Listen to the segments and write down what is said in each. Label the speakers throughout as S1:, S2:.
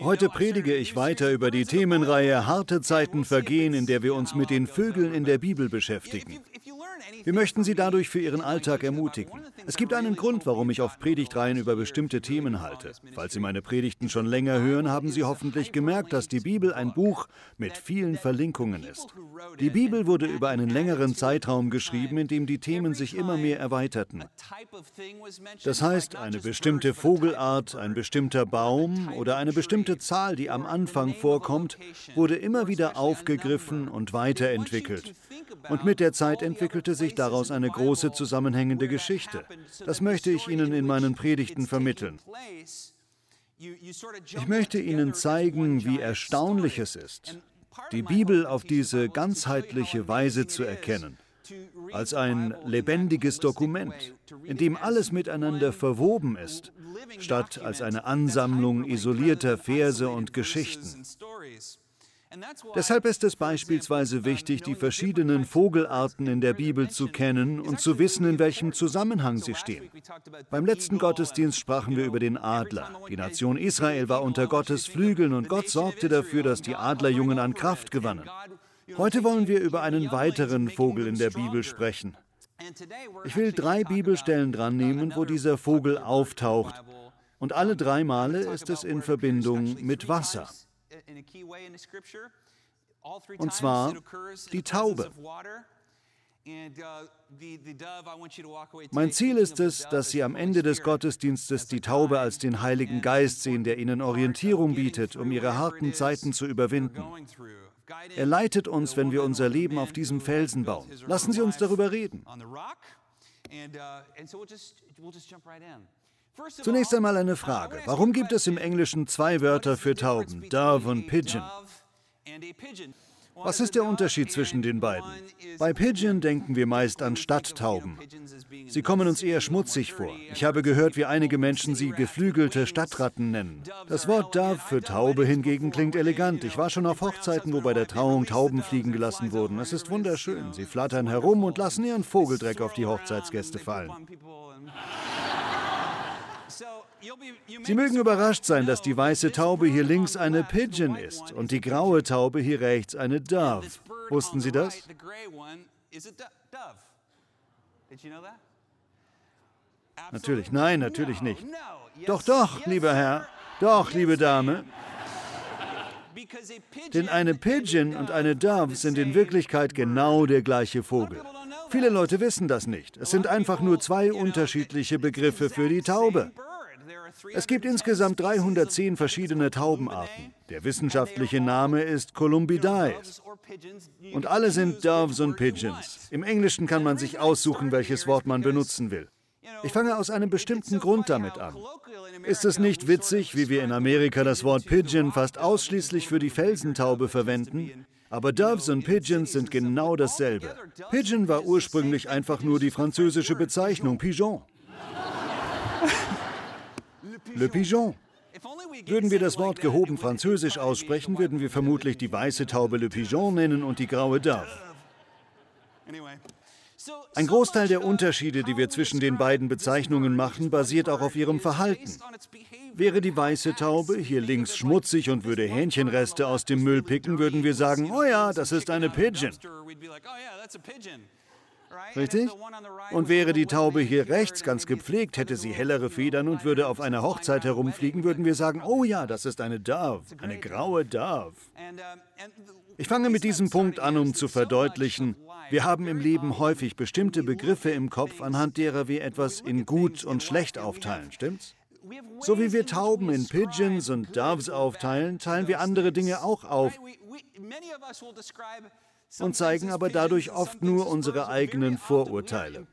S1: Heute predige ich weiter über die Themenreihe Harte Zeiten vergehen, in der wir uns mit den Vögeln in der Bibel beschäftigen. Wir möchten Sie dadurch für Ihren Alltag ermutigen. Es gibt einen Grund, warum ich auf Predigtreihen über bestimmte Themen halte. Falls Sie meine Predigten schon länger hören, haben Sie hoffentlich gemerkt, dass die Bibel ein Buch mit vielen Verlinkungen ist. Die Bibel wurde über einen längeren Zeitraum geschrieben, in dem die Themen sich immer mehr erweiterten. Das heißt, eine bestimmte Vogelart, ein bestimmter Baum oder eine bestimmte Zahl, die am Anfang vorkommt, wurde immer wieder aufgegriffen und weiterentwickelt. Und mit der Zeit entwickelte sich daraus eine große zusammenhängende Geschichte. Das möchte ich Ihnen in meinen Predigten vermitteln. Ich möchte Ihnen zeigen, wie erstaunlich es ist, die Bibel auf diese ganzheitliche Weise zu erkennen, als ein lebendiges Dokument, in dem alles miteinander verwoben ist, statt als eine Ansammlung isolierter Verse und Geschichten. Deshalb ist es beispielsweise wichtig, die verschiedenen Vogelarten in der Bibel zu kennen und zu wissen, in welchem Zusammenhang sie stehen. Beim letzten Gottesdienst sprachen wir über den Adler. Die Nation Israel war unter Gottes Flügeln und Gott sorgte dafür, dass die Adlerjungen an Kraft gewannen. Heute wollen wir über einen weiteren Vogel in der Bibel sprechen. Ich will drei Bibelstellen dran nehmen, wo dieser Vogel auftaucht. Und alle drei Male ist es in Verbindung mit Wasser. Und zwar die Taube. Mein Ziel ist es, dass Sie am Ende des Gottesdienstes die Taube als den Heiligen Geist sehen, der Ihnen Orientierung bietet, um Ihre harten Zeiten zu überwinden. Er leitet uns, wenn wir unser Leben auf diesem Felsen bauen. Lassen Sie uns darüber reden. Zunächst einmal eine Frage. Warum gibt es im Englischen zwei Wörter für Tauben, Dove und Pigeon? Was ist der Unterschied zwischen den beiden? Bei Pigeon denken wir meist an Stadttauben. Sie kommen uns eher schmutzig vor. Ich habe gehört, wie einige Menschen sie geflügelte Stadtratten nennen. Das Wort Dove für Taube hingegen klingt elegant. Ich war schon auf Hochzeiten, wo bei der Trauung Tauben fliegen gelassen wurden. Es ist wunderschön. Sie flattern herum und lassen ihren Vogeldreck auf die Hochzeitsgäste fallen. Sie mögen überrascht sein, dass die weiße Taube hier links eine Pigeon ist und die graue Taube hier rechts eine Dove. Wussten Sie das? Natürlich, nein, natürlich nicht. Doch, doch, lieber Herr, doch, liebe Dame. Denn eine Pigeon und eine Dove sind in Wirklichkeit genau der gleiche Vogel. Viele Leute wissen das nicht. Es sind einfach nur zwei unterschiedliche Begriffe für die Taube. Es gibt insgesamt 310 verschiedene Taubenarten. Der wissenschaftliche Name ist Columbidae. Und alle sind Doves und Pigeons. Im Englischen kann man sich aussuchen, welches Wort man benutzen will. Ich fange aus einem bestimmten Grund damit an. Ist es nicht witzig, wie wir in Amerika das Wort Pigeon fast ausschließlich für die Felsentaube verwenden? Aber Doves und Pigeons sind genau dasselbe. Pigeon war ursprünglich einfach nur die französische Bezeichnung Pigeon. Le Pigeon. Würden wir das Wort gehoben französisch aussprechen, würden wir vermutlich die weiße Taube Le Pigeon nennen und die graue Dove. Ein Großteil der Unterschiede, die wir zwischen den beiden Bezeichnungen machen, basiert auch auf ihrem Verhalten. Wäre die weiße Taube hier links schmutzig und würde Hähnchenreste aus dem Müll picken, würden wir sagen, oh ja, das ist eine Pigeon. Richtig? Und wäre die Taube hier rechts ganz gepflegt, hätte sie hellere Federn und würde auf einer Hochzeit herumfliegen, würden wir sagen, oh ja, das ist eine Dove, eine graue Dove. Ich fange mit diesem Punkt an, um zu verdeutlichen, wir haben im Leben häufig bestimmte Begriffe im Kopf, anhand derer wir etwas in gut und schlecht aufteilen, stimmt's? So wie wir Tauben in Pigeons und Doves aufteilen, teilen wir andere Dinge auch auf und zeigen aber dadurch oft nur unsere eigenen Vorurteile.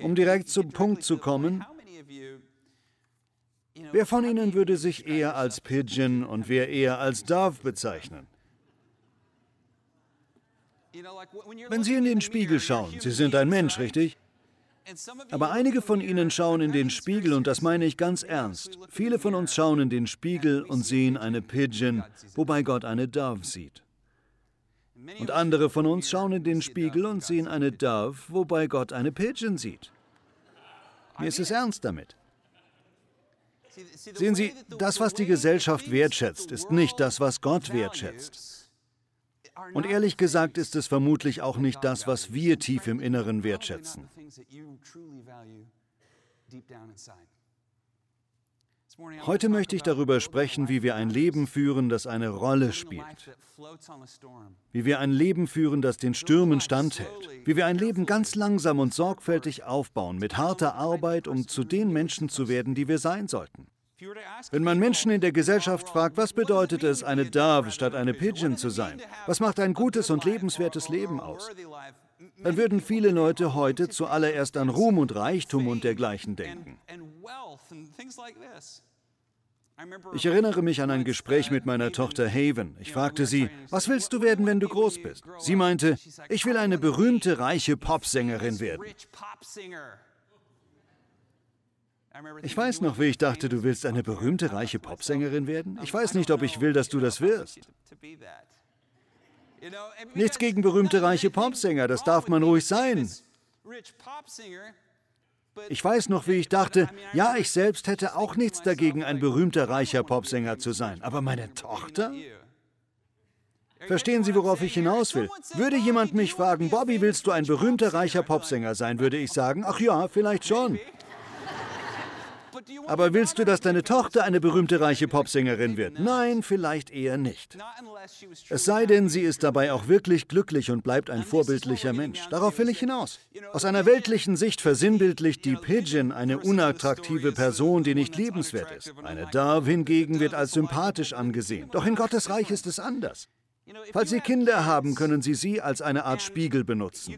S1: Um direkt zum Punkt zu kommen, wer von Ihnen würde sich eher als Pigeon und wer eher als Dove bezeichnen? Wenn Sie in den Spiegel schauen, Sie sind ein Mensch, richtig? Aber einige von Ihnen schauen in den Spiegel und das meine ich ganz ernst. Viele von uns schauen in den Spiegel und sehen eine Pigeon, wobei Gott eine Dove sieht. Und andere von uns schauen in den Spiegel und sehen eine Dove, wobei Gott eine Pigeon sieht. Mir ist es ernst damit. Sehen Sie, das, was die Gesellschaft wertschätzt, ist nicht das, was Gott wertschätzt. Und ehrlich gesagt ist es vermutlich auch nicht das, was wir tief im Inneren wertschätzen. Heute möchte ich darüber sprechen, wie wir ein Leben führen, das eine Rolle spielt. Wie wir ein Leben führen, das den Stürmen standhält. Wie wir ein Leben ganz langsam und sorgfältig aufbauen, mit harter Arbeit, um zu den Menschen zu werden, die wir sein sollten. Wenn man Menschen in der Gesellschaft fragt, was bedeutet es, eine Dove statt eine Pigeon zu sein? Was macht ein gutes und lebenswertes Leben aus? Dann würden viele Leute heute zuallererst an Ruhm und Reichtum und dergleichen denken. Ich erinnere mich an ein Gespräch mit meiner Tochter Haven. Ich fragte sie, was willst du werden, wenn du groß bist? Sie meinte, ich will eine berühmte, reiche Popsängerin werden. Ich weiß noch, wie ich dachte, du willst eine berühmte, reiche Popsängerin werden. Ich weiß nicht, ob ich will, dass du das wirst. Nichts gegen berühmte, reiche Popsänger, das darf man ruhig sein. Ich weiß noch, wie ich dachte, ja, ich selbst hätte auch nichts dagegen, ein berühmter, reicher Popsänger zu sein. Aber meine Tochter? Verstehen Sie, worauf ich hinaus will? Würde jemand mich fragen, Bobby, willst du ein berühmter, reicher Popsänger sein, würde ich sagen, ach ja, vielleicht schon. Aber willst du, dass deine Tochter eine berühmte reiche Popsängerin wird? Nein, vielleicht eher nicht. Es sei denn, sie ist dabei auch wirklich glücklich und bleibt ein vorbildlicher Mensch. Darauf will ich hinaus. Aus einer weltlichen Sicht versinnbildlicht die Pigeon eine unattraktive Person, die nicht liebenswert ist. Eine Dove hingegen wird als sympathisch angesehen. Doch in Gottes Reich ist es anders. Falls Sie Kinder haben, können Sie sie als eine Art Spiegel benutzen.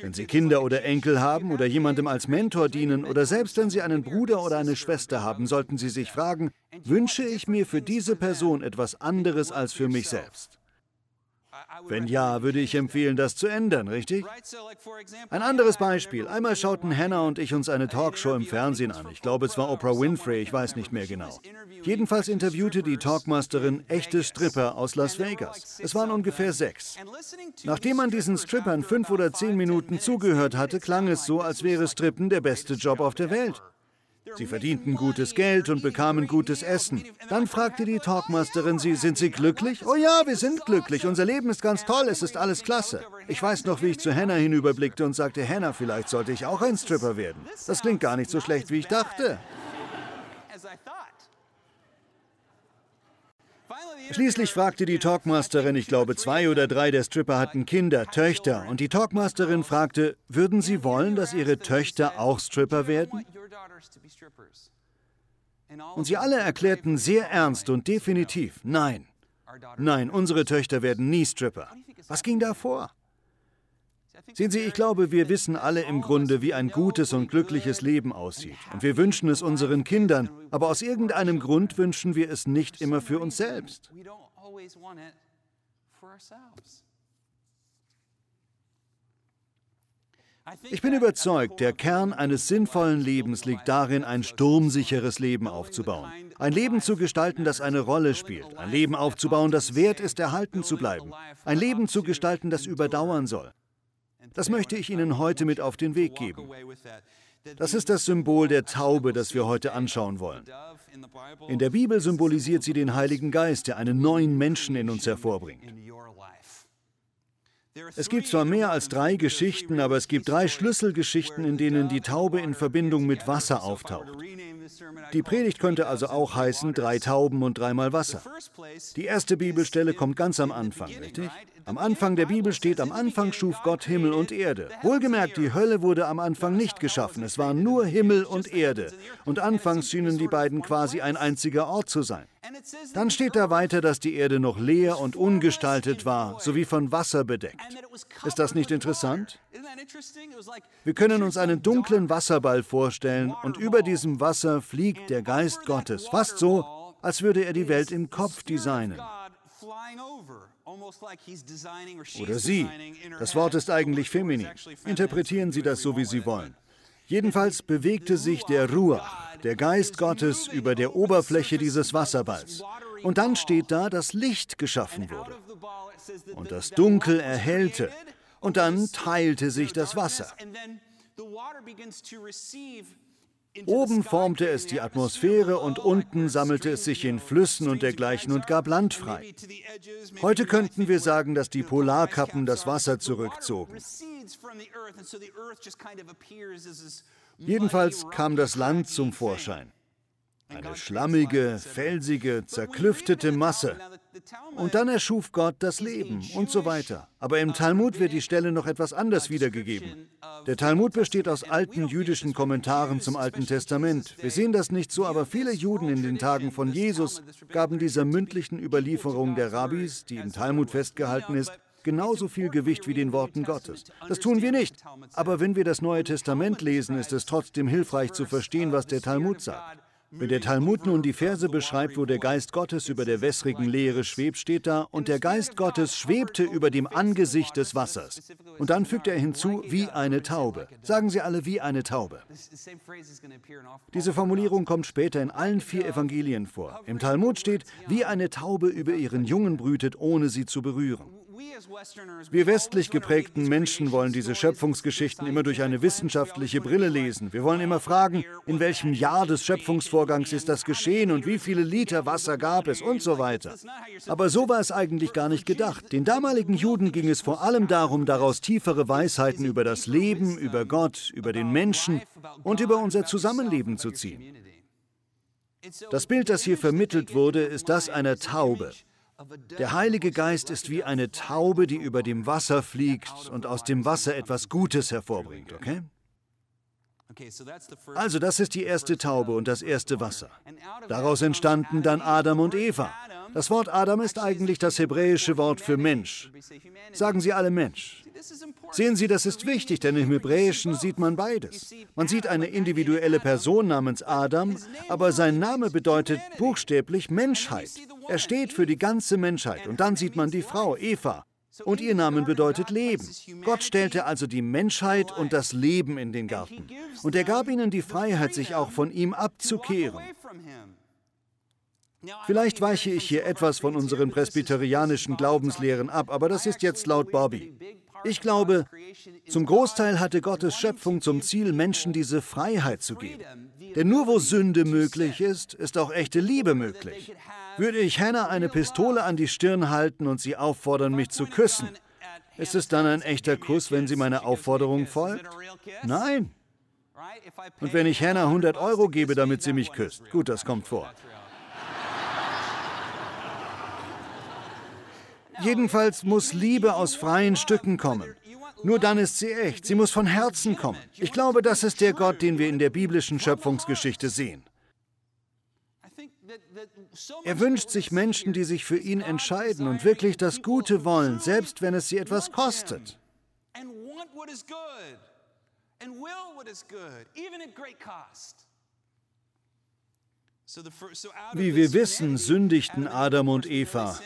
S1: Wenn Sie Kinder oder Enkel haben oder jemandem als Mentor dienen oder selbst wenn Sie einen Bruder oder eine Schwester haben, sollten Sie sich fragen, wünsche ich mir für diese Person etwas anderes als für mich selbst? Wenn ja, würde ich empfehlen, das zu ändern, richtig? Ein anderes Beispiel. Einmal schauten Hannah und ich uns eine Talkshow im Fernsehen an. Ich glaube, es war Oprah Winfrey, ich weiß nicht mehr genau. Jedenfalls interviewte die Talkmasterin echte Stripper aus Las Vegas. Es waren ungefähr sechs. Nachdem man diesen Strippern fünf oder zehn Minuten zugehört hatte, klang es so, als wäre Strippen der beste Job auf der Welt. Sie verdienten gutes Geld und bekamen gutes Essen. Dann fragte die Talkmasterin sie, sind Sie glücklich? Oh ja, wir sind glücklich. Unser Leben ist ganz toll. Es ist alles klasse. Ich weiß noch, wie ich zu Hannah hinüberblickte und sagte, Hannah, vielleicht sollte ich auch ein Stripper werden. Das klingt gar nicht so schlecht, wie ich dachte. Schließlich fragte die Talkmasterin, ich glaube zwei oder drei der Stripper hatten Kinder, Töchter, und die Talkmasterin fragte, würden Sie wollen, dass Ihre Töchter auch Stripper werden? Und sie alle erklärten sehr ernst und definitiv, nein, nein, unsere Töchter werden nie Stripper. Was ging da vor? Sehen Sie, ich glaube, wir wissen alle im Grunde, wie ein gutes und glückliches Leben aussieht. Und wir wünschen es unseren Kindern, aber aus irgendeinem Grund wünschen wir es nicht immer für uns selbst. Ich bin überzeugt, der Kern eines sinnvollen Lebens liegt darin, ein sturmsicheres Leben aufzubauen. Ein Leben zu gestalten, das eine Rolle spielt. Ein Leben aufzubauen, das wert ist, erhalten zu bleiben. Ein Leben zu gestalten, das überdauern soll. Das möchte ich Ihnen heute mit auf den Weg geben. Das ist das Symbol der Taube, das wir heute anschauen wollen. In der Bibel symbolisiert sie den Heiligen Geist, der einen neuen Menschen in uns hervorbringt. Es gibt zwar mehr als drei Geschichten, aber es gibt drei Schlüsselgeschichten, in denen die Taube in Verbindung mit Wasser auftaucht. Die Predigt könnte also auch heißen, drei Tauben und dreimal Wasser. Die erste Bibelstelle kommt ganz am Anfang, richtig? Am Anfang der Bibel steht, am Anfang schuf Gott Himmel und Erde. Wohlgemerkt, die Hölle wurde am Anfang nicht geschaffen. Es waren nur Himmel und Erde. Und anfangs schienen die beiden quasi ein einziger Ort zu sein. Dann steht da weiter, dass die Erde noch leer und ungestaltet war, sowie von Wasser bedeckt. Ist das nicht interessant? Wir können uns einen dunklen Wasserball vorstellen und über diesem Wasser fliegt der Geist Gottes, fast so, als würde er die Welt im Kopf designen. Oder sie. Das Wort ist eigentlich feminin. Interpretieren Sie das so, wie Sie wollen. Jedenfalls bewegte sich der Ruach, der Geist Gottes, über der Oberfläche dieses Wasserballs. Und dann steht da, dass Licht geschaffen wurde. Und das Dunkel erhellte. Und dann teilte sich das Wasser. Oben formte es die Atmosphäre und unten sammelte es sich in Flüssen und dergleichen und gab Land frei. Heute könnten wir sagen, dass die Polarkappen das Wasser zurückzogen. Jedenfalls kam das Land zum Vorschein. Eine schlammige, felsige, zerklüftete Masse. Und dann erschuf Gott das Leben und so weiter. Aber im Talmud wird die Stelle noch etwas anders wiedergegeben. Der Talmud besteht aus alten jüdischen Kommentaren zum Alten Testament. Wir sehen das nicht so, aber viele Juden in den Tagen von Jesus gaben dieser mündlichen Überlieferung der Rabbis, die im Talmud festgehalten ist, genauso viel Gewicht wie den Worten Gottes. Das tun wir nicht. Aber wenn wir das Neue Testament lesen, ist es trotzdem hilfreich zu verstehen, was der Talmud sagt. Wenn der Talmud nun die Verse beschreibt, wo der Geist Gottes über der wässrigen Leere schwebt, steht da, und der Geist Gottes schwebte über dem Angesicht des Wassers. Und dann fügt er hinzu, wie eine Taube. Sagen Sie alle, wie eine Taube. Diese Formulierung kommt später in allen vier Evangelien vor. Im Talmud steht, wie eine Taube über ihren Jungen brütet, ohne sie zu berühren. Wir westlich geprägten Menschen wollen diese Schöpfungsgeschichten immer durch eine wissenschaftliche Brille lesen. Wir wollen immer fragen, in welchem Jahr des Schöpfungsvorgangs ist das geschehen und wie viele Liter Wasser gab es und so weiter. Aber so war es eigentlich gar nicht gedacht. Den damaligen Juden ging es vor allem darum, daraus tiefere Weisheiten über das Leben, über Gott, über den Menschen und über unser Zusammenleben zu ziehen. Das Bild, das hier vermittelt wurde, ist das einer Taube. Der Heilige Geist ist wie eine Taube, die über dem Wasser fliegt und aus dem Wasser etwas Gutes hervorbringt, okay? Also das ist die erste Taube und das erste Wasser. Daraus entstanden dann Adam und Eva. Das Wort Adam ist eigentlich das hebräische Wort für Mensch. Sagen Sie alle Mensch. Sehen Sie, das ist wichtig, denn im Hebräischen sieht man beides. Man sieht eine individuelle Person namens Adam, aber sein Name bedeutet buchstäblich Menschheit. Er steht für die ganze Menschheit. Und dann sieht man die Frau, Eva. Und ihr Name bedeutet Leben. Gott stellte also die Menschheit und das Leben in den Garten. Und er gab ihnen die Freiheit, sich auch von ihm abzukehren. Vielleicht weiche ich hier etwas von unseren presbyterianischen Glaubenslehren ab, aber das ist jetzt laut Bobby. Ich glaube, zum Großteil hatte Gottes Schöpfung zum Ziel, Menschen diese Freiheit zu geben. Denn nur wo Sünde möglich ist, ist auch echte Liebe möglich. Würde ich Hannah eine Pistole an die Stirn halten und sie auffordern, mich zu küssen, ist es dann ein echter Kuss, wenn sie meiner Aufforderung folgt? Nein. Und wenn ich Hannah 100 Euro gebe, damit sie mich küsst? Gut, das kommt vor. Jedenfalls muss Liebe aus freien Stücken kommen. Nur dann ist sie echt. Sie muss von Herzen kommen. Ich glaube, das ist der Gott, den wir in der biblischen Schöpfungsgeschichte sehen. Er wünscht sich Menschen, die sich für ihn entscheiden und wirklich das Gute wollen, selbst wenn es sie etwas kostet. Wie wir wissen, sündigten Adam und Eva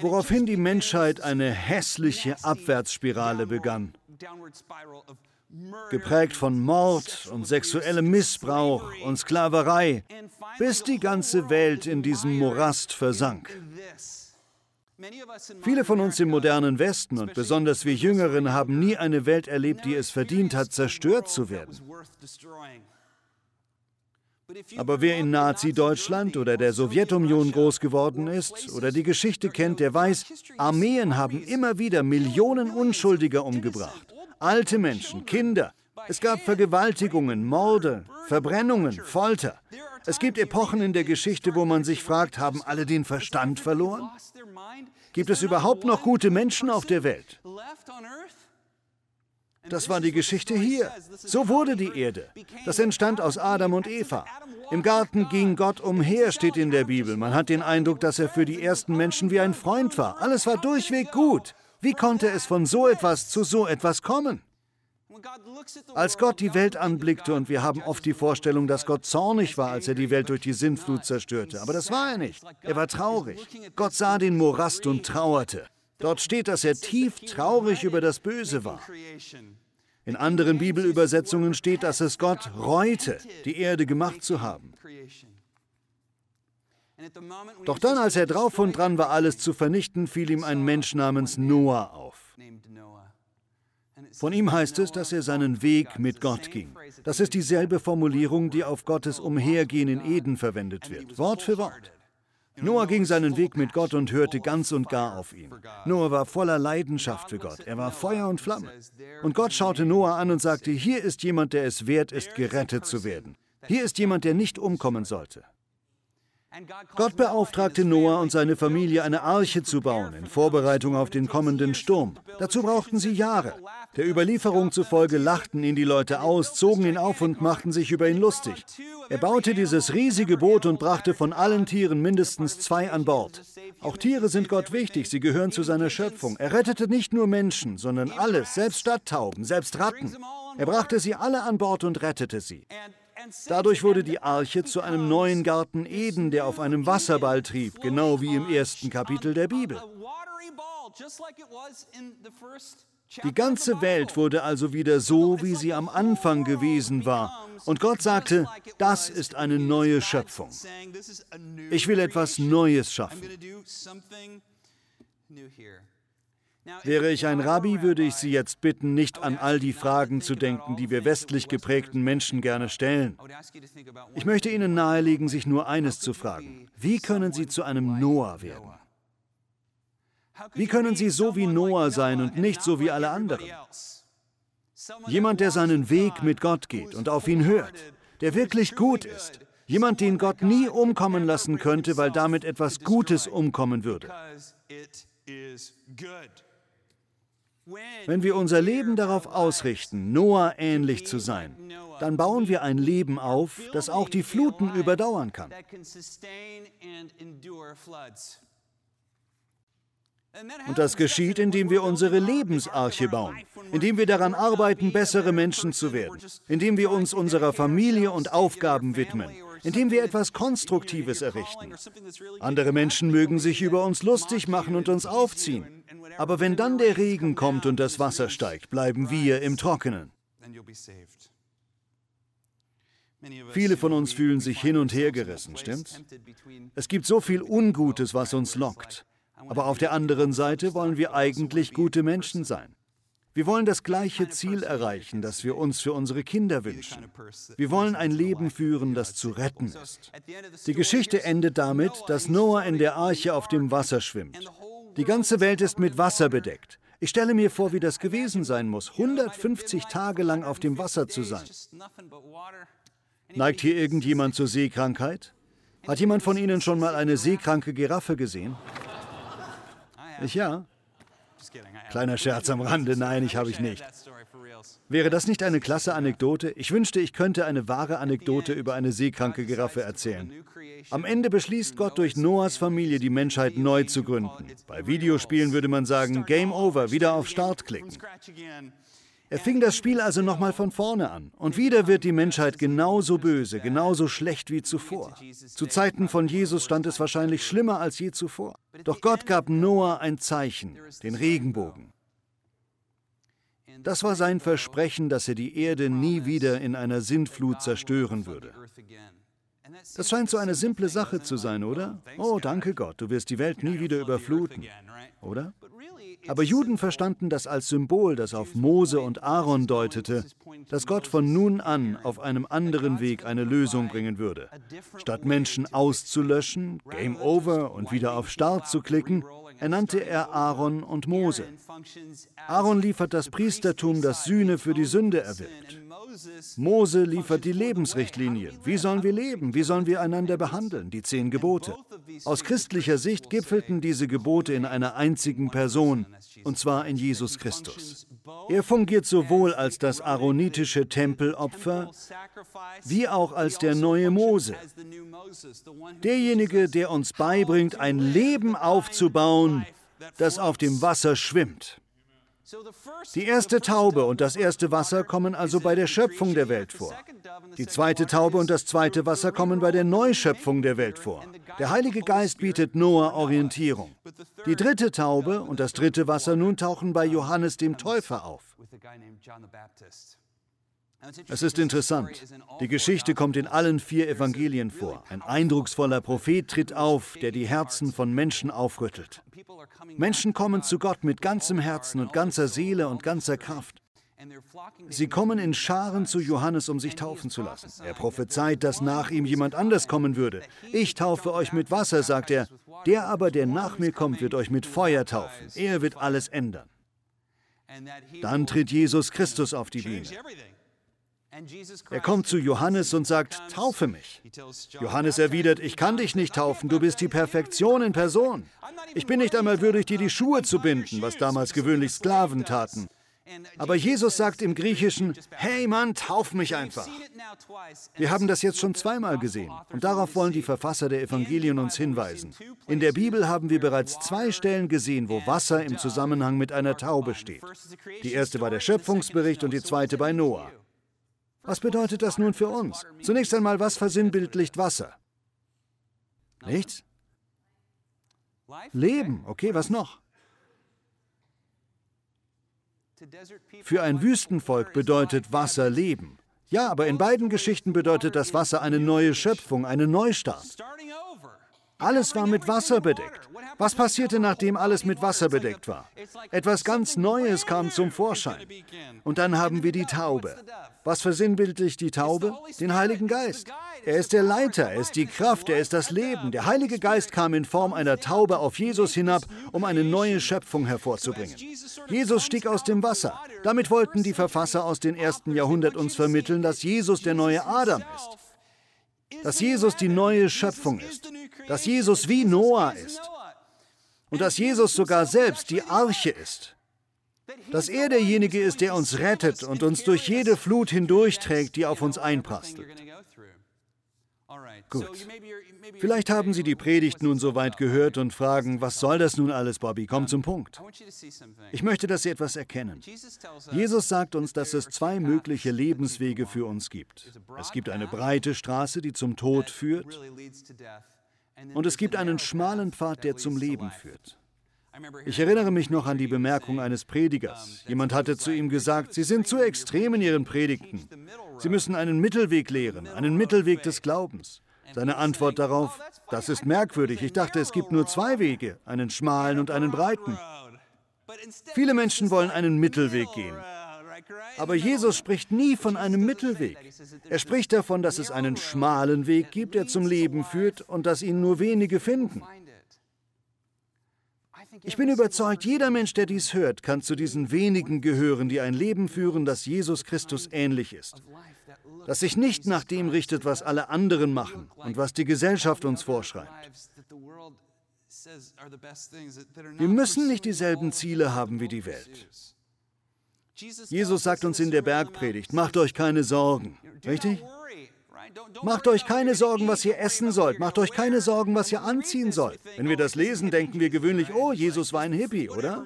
S1: woraufhin die Menschheit eine hässliche Abwärtsspirale begann, geprägt von Mord und sexuellem Missbrauch und Sklaverei, bis die ganze Welt in diesem Morast versank. Viele von uns im modernen Westen und besonders wir Jüngeren haben nie eine Welt erlebt, die es verdient hat, zerstört zu werden. Aber wer in Nazi-Deutschland oder der Sowjetunion groß geworden ist oder die Geschichte kennt, der weiß, Armeen haben immer wieder Millionen Unschuldiger umgebracht. Alte Menschen, Kinder. Es gab Vergewaltigungen, Morde, Verbrennungen, Folter. Es gibt Epochen in der Geschichte, wo man sich fragt, haben alle den Verstand verloren? Gibt es überhaupt noch gute Menschen auf der Welt? Das war die Geschichte hier. So wurde die Erde. Das entstand aus Adam und Eva. Im Garten ging Gott umher, steht in der Bibel. Man hat den Eindruck, dass er für die ersten Menschen wie ein Freund war. Alles war durchweg gut. Wie konnte es von so etwas zu so etwas kommen? Als Gott die Welt anblickte, und wir haben oft die Vorstellung, dass Gott zornig war, als er die Welt durch die Sintflut zerstörte, aber das war er nicht. Er war traurig. Gott sah den Morast und trauerte. Dort steht, dass er tief traurig über das Böse war. In anderen Bibelübersetzungen steht, dass es Gott reute, die Erde gemacht zu haben. Doch dann, als er drauf und dran war, alles zu vernichten, fiel ihm ein Mensch namens Noah auf. Von ihm heißt es, dass er seinen Weg mit Gott ging. Das ist dieselbe Formulierung, die auf Gottes Umhergehen in Eden verwendet wird, Wort für Wort. Noah ging seinen Weg mit Gott und hörte ganz und gar auf ihn. Noah war voller Leidenschaft für Gott. Er war Feuer und Flamme. Und Gott schaute Noah an und sagte, hier ist jemand, der es wert ist, gerettet zu werden. Hier ist jemand, der nicht umkommen sollte. Gott beauftragte Noah und seine Familie, eine Arche zu bauen, in Vorbereitung auf den kommenden Sturm. Dazu brauchten sie Jahre. Der Überlieferung zufolge lachten ihn die Leute aus, zogen ihn auf und machten sich über ihn lustig. Er baute dieses riesige Boot und brachte von allen Tieren mindestens zwei an Bord. Auch Tiere sind Gott wichtig, sie gehören zu seiner Schöpfung. Er rettete nicht nur Menschen, sondern alles, selbst Stadttauben, selbst Ratten. Er brachte sie alle an Bord und rettete sie. Dadurch wurde die Arche zu einem neuen Garten Eden, der auf einem Wasserball trieb, genau wie im ersten Kapitel der Bibel. Die ganze Welt wurde also wieder so, wie sie am Anfang gewesen war. Und Gott sagte, das ist eine neue Schöpfung. Ich will etwas Neues schaffen. Wäre ich ein Rabbi, würde ich Sie jetzt bitten, nicht an all die Fragen zu denken, die wir westlich geprägten Menschen gerne stellen. Ich möchte Ihnen nahelegen, sich nur eines zu fragen. Wie können Sie zu einem Noah werden? Wie können Sie so wie Noah sein und nicht so wie alle anderen? Jemand, der seinen Weg mit Gott geht und auf ihn hört, der wirklich gut ist. Jemand, den Gott nie umkommen lassen könnte, weil damit etwas Gutes umkommen würde. Wenn wir unser Leben darauf ausrichten, Noah ähnlich zu sein, dann bauen wir ein Leben auf, das auch die Fluten überdauern kann. Und das geschieht, indem wir unsere Lebensarche bauen, indem wir daran arbeiten, bessere Menschen zu werden, indem wir uns unserer Familie und Aufgaben widmen, indem wir etwas Konstruktives errichten. Andere Menschen mögen sich über uns lustig machen und uns aufziehen. Aber wenn dann der Regen kommt und das Wasser steigt, bleiben wir im Trockenen. Viele von uns fühlen sich hin und her gerissen, stimmt's? Es gibt so viel Ungutes, was uns lockt. Aber auf der anderen Seite wollen wir eigentlich gute Menschen sein. Wir wollen das gleiche Ziel erreichen, das wir uns für unsere Kinder wünschen. Wir wollen ein Leben führen, das zu retten ist. Die Geschichte endet damit, dass Noah in der Arche auf dem Wasser schwimmt. Die ganze Welt ist mit Wasser bedeckt. Ich stelle mir vor, wie das gewesen sein muss, 150 Tage lang auf dem Wasser zu sein. Neigt hier irgendjemand zur Seekrankheit? Hat jemand von Ihnen schon mal eine seekranke Giraffe gesehen? Ich ja. Kleiner Scherz am Rande, nein, ich habe ich nicht. Wäre das nicht eine klasse Anekdote? Ich wünschte, ich könnte eine wahre Anekdote über eine seekranke Giraffe erzählen. Am Ende beschließt Gott durch Noahs Familie die Menschheit neu zu gründen. Bei Videospielen würde man sagen, Game Over, wieder auf Start klicken. Er fing das Spiel also nochmal von vorne an. Und wieder wird die Menschheit genauso böse, genauso schlecht wie zuvor. Zu Zeiten von Jesus stand es wahrscheinlich schlimmer als je zuvor. Doch Gott gab Noah ein Zeichen, den Regenbogen. Das war sein Versprechen, dass er die Erde nie wieder in einer Sintflut zerstören würde. Das scheint so eine simple Sache zu sein, oder? Oh, danke Gott, du wirst die Welt nie wieder überfluten, oder? Aber Juden verstanden das als Symbol, das auf Mose und Aaron deutete, dass Gott von nun an auf einem anderen Weg eine Lösung bringen würde. Statt Menschen auszulöschen, Game Over und wieder auf Start zu klicken, ernannte er Aaron und Mose. Aaron liefert das Priestertum, das Sühne für die Sünde erwirkt. Mose liefert die Lebensrichtlinien. Wie sollen wir leben? Wie sollen wir einander behandeln? Die zehn Gebote. Aus christlicher Sicht gipfelten diese Gebote in einer einzigen Person, und zwar in Jesus Christus. Er fungiert sowohl als das aaronitische Tempelopfer wie auch als der neue Mose. Derjenige, der uns beibringt, ein Leben aufzubauen, das auf dem Wasser schwimmt. Die erste Taube und das erste Wasser kommen also bei der Schöpfung der Welt vor. Die zweite Taube und das zweite Wasser kommen bei der Neuschöpfung der Welt vor. Der Heilige Geist bietet Noah Orientierung. Die dritte Taube und das dritte Wasser nun tauchen bei Johannes dem Täufer auf. Es ist interessant. Die Geschichte kommt in allen vier Evangelien vor. Ein eindrucksvoller Prophet tritt auf, der die Herzen von Menschen aufrüttelt. Menschen kommen zu Gott mit ganzem Herzen und ganzer Seele und ganzer Kraft. Sie kommen in Scharen zu Johannes, um sich taufen zu lassen. Er prophezeit, dass nach ihm jemand anders kommen würde. Ich taufe euch mit Wasser, sagt er. Der aber, der nach mir kommt, wird euch mit Feuer taufen. Er wird alles ändern. Dann tritt Jesus Christus auf die Bühne. Er kommt zu Johannes und sagt, taufe mich. Johannes erwidert, ich kann dich nicht taufen, du bist die Perfektion in Person. Ich bin nicht einmal würdig, dir die Schuhe zu binden, was damals gewöhnlich Sklaven taten. Aber Jesus sagt im Griechischen, hey Mann, tauf mich einfach. Wir haben das jetzt schon zweimal gesehen und darauf wollen die Verfasser der Evangelien uns hinweisen. In der Bibel haben wir bereits zwei Stellen gesehen, wo Wasser im Zusammenhang mit einer Taube steht. Die erste war der Schöpfungsbericht und die zweite bei Noah. Was bedeutet das nun für uns? Zunächst einmal, was versinnbildlicht Wasser? Nichts? Leben, okay, was noch? Für ein Wüstenvolk bedeutet Wasser Leben. Ja, aber in beiden Geschichten bedeutet das Wasser eine neue Schöpfung, einen Neustart. Alles war mit Wasser bedeckt. Was passierte, nachdem alles mit Wasser bedeckt war? Etwas ganz Neues kam zum Vorschein. Und dann haben wir die Taube. Was versinnbildlicht die Taube? Den Heiligen Geist. Er ist der Leiter, er ist die Kraft, er ist das Leben. Der Heilige Geist kam in Form einer Taube auf Jesus hinab, um eine neue Schöpfung hervorzubringen. Jesus stieg aus dem Wasser. Damit wollten die Verfasser aus dem ersten Jahrhundert uns vermitteln, dass Jesus der neue Adam ist dass Jesus die neue Schöpfung ist, dass Jesus wie Noah ist und dass Jesus sogar selbst die Arche ist, dass er derjenige ist, der uns rettet und uns durch jede Flut hindurchträgt, die auf uns einprasselt. Gut. Vielleicht haben Sie die Predigt nun soweit gehört und fragen, was soll das nun alles, Bobby? Komm zum Punkt. Ich möchte, dass Sie etwas erkennen. Jesus sagt uns, dass es zwei mögliche Lebenswege für uns gibt. Es gibt eine breite Straße, die zum Tod führt, und es gibt einen schmalen Pfad, der zum Leben führt. Ich erinnere mich noch an die Bemerkung eines Predigers. Jemand hatte zu ihm gesagt, Sie sind zu extrem in Ihren Predigten. Sie müssen einen Mittelweg lehren, einen Mittelweg des Glaubens. Seine Antwort darauf, das ist merkwürdig. Ich dachte, es gibt nur zwei Wege, einen schmalen und einen breiten. Viele Menschen wollen einen Mittelweg gehen. Aber Jesus spricht nie von einem Mittelweg. Er spricht davon, dass es einen schmalen Weg gibt, der zum Leben führt und dass ihn nur wenige finden. Ich bin überzeugt, jeder Mensch, der dies hört, kann zu diesen wenigen gehören, die ein Leben führen, das Jesus Christus ähnlich ist. Das sich nicht nach dem richtet, was alle anderen machen und was die Gesellschaft uns vorschreibt. Wir müssen nicht dieselben Ziele haben wie die Welt. Jesus sagt uns in der Bergpredigt, macht euch keine Sorgen. Richtig? Macht euch keine Sorgen, was ihr essen sollt. Macht euch keine Sorgen, was ihr anziehen sollt. Wenn wir das lesen, denken wir gewöhnlich, oh, Jesus war ein Hippie, oder?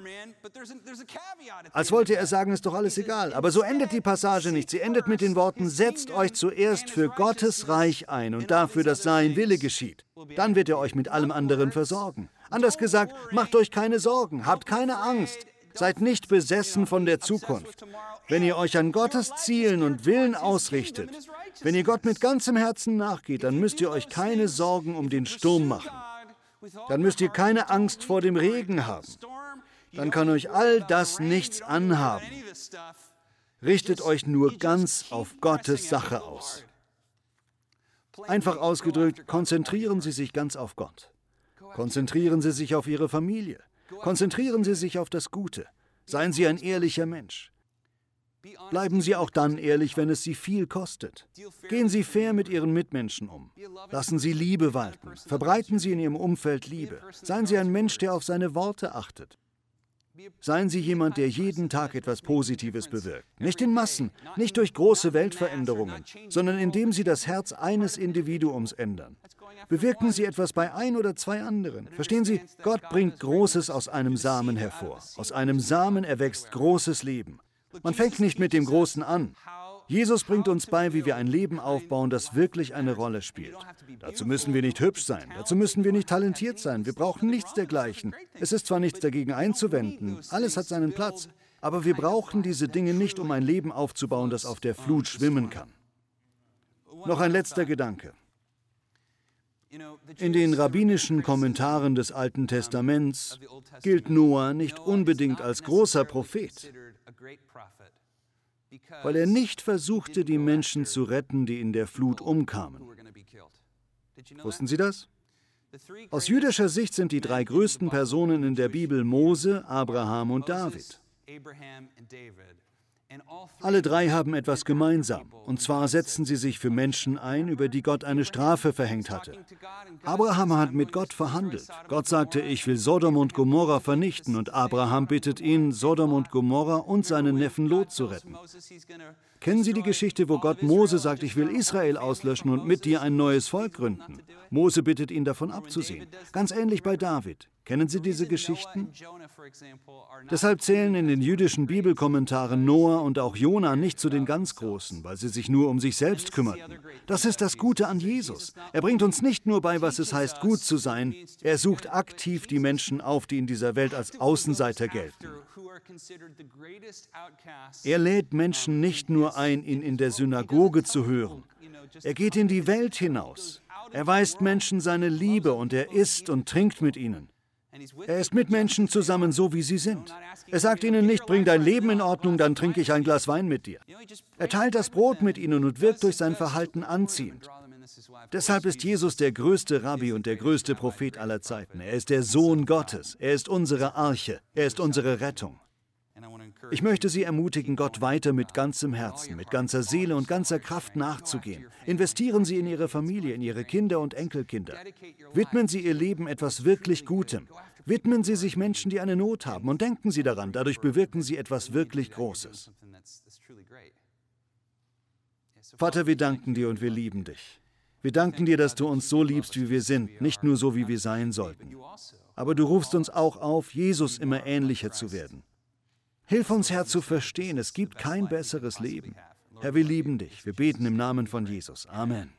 S1: Als wollte er sagen, ist doch alles egal. Aber so endet die Passage nicht. Sie endet mit den Worten, setzt euch zuerst für Gottes Reich ein und dafür, dass sein Wille geschieht. Dann wird er euch mit allem anderen versorgen. Anders gesagt, macht euch keine Sorgen, habt keine Angst. Seid nicht besessen von der Zukunft. Wenn ihr euch an Gottes Zielen und Willen ausrichtet, wenn ihr Gott mit ganzem Herzen nachgeht, dann müsst ihr euch keine Sorgen um den Sturm machen. Dann müsst ihr keine Angst vor dem Regen haben. Dann kann euch all das nichts anhaben. Richtet euch nur ganz auf Gottes Sache aus. Einfach ausgedrückt, konzentrieren Sie sich ganz auf Gott. Konzentrieren Sie sich auf Ihre Familie. Konzentrieren Sie sich auf das Gute. Seien Sie ein ehrlicher Mensch. Bleiben Sie auch dann ehrlich, wenn es Sie viel kostet. Gehen Sie fair mit Ihren Mitmenschen um. Lassen Sie Liebe walten. Verbreiten Sie in Ihrem Umfeld Liebe. Seien Sie ein Mensch, der auf seine Worte achtet. Seien Sie jemand, der jeden Tag etwas Positives bewirkt. Nicht in Massen, nicht durch große Weltveränderungen, sondern indem Sie das Herz eines Individuums ändern. Bewirken Sie etwas bei ein oder zwei anderen. Verstehen Sie, Gott bringt Großes aus einem Samen hervor. Aus einem Samen erwächst großes Leben. Man fängt nicht mit dem Großen an. Jesus bringt uns bei, wie wir ein Leben aufbauen, das wirklich eine Rolle spielt. Dazu müssen wir nicht hübsch sein, dazu müssen wir nicht talentiert sein, wir brauchen nichts dergleichen. Es ist zwar nichts dagegen einzuwenden, alles hat seinen Platz, aber wir brauchen diese Dinge nicht, um ein Leben aufzubauen, das auf der Flut schwimmen kann. Noch ein letzter Gedanke. In den rabbinischen Kommentaren des Alten Testaments gilt Noah nicht unbedingt als großer Prophet. weil er nicht versuchte, die Menschen zu retten, die in der Flut umkamen. Wussten Sie das? Aus jüdischer Sicht sind die drei größten Personen in der Bibel Mose, Abraham und David. Alle drei haben etwas gemeinsam, und zwar setzen sie sich für Menschen ein, über die Gott eine Strafe verhängt hatte. Abraham hat mit Gott verhandelt. Gott sagte, ich will Sodom und Gomorra vernichten, und Abraham bittet ihn, Sodom und Gomorra und seinen Neffen Lot zu retten. Kennen Sie die Geschichte, wo Gott Mose sagt, ich will Israel auslöschen und mit dir ein neues Volk gründen? Mose bittet ihn davon abzusehen. Ganz ähnlich bei David. Kennen Sie diese Geschichten? Deshalb zählen in den jüdischen Bibelkommentaren Noah und auch Jona nicht zu den ganz Großen, weil sie sich nur um sich selbst kümmerten. Das ist das Gute an Jesus. Er bringt uns nicht nur bei, was es heißt, gut zu sein, er sucht aktiv die Menschen auf, die in dieser Welt als Außenseiter gelten. Er lädt Menschen nicht nur ein, ihn in der Synagoge zu hören. Er geht in die Welt hinaus. Er weist Menschen seine Liebe und er isst und trinkt mit ihnen. Er ist mit Menschen zusammen, so wie sie sind. Er sagt ihnen nicht, bring dein Leben in Ordnung, dann trinke ich ein Glas Wein mit dir. Er teilt das Brot mit ihnen und wirkt durch sein Verhalten anziehend. Deshalb ist Jesus der größte Rabbi und der größte Prophet aller Zeiten. Er ist der Sohn Gottes. Er ist unsere Arche. Er ist unsere Rettung. Ich möchte Sie ermutigen, Gott weiter mit ganzem Herzen, mit ganzer Seele und ganzer Kraft nachzugehen. Investieren Sie in Ihre Familie, in Ihre Kinder und Enkelkinder. Widmen Sie Ihr Leben etwas wirklich Gutem. Widmen Sie sich Menschen, die eine Not haben und denken Sie daran, dadurch bewirken Sie etwas wirklich Großes. Vater, wir danken dir und wir lieben dich. Wir danken dir, dass du uns so liebst, wie wir sind, nicht nur so, wie wir sein sollten. Aber du rufst uns auch auf, Jesus immer ähnlicher zu werden. Hilf uns, Herr, zu verstehen, es gibt kein besseres Leben. Herr, wir lieben dich. Wir beten im Namen von Jesus. Amen.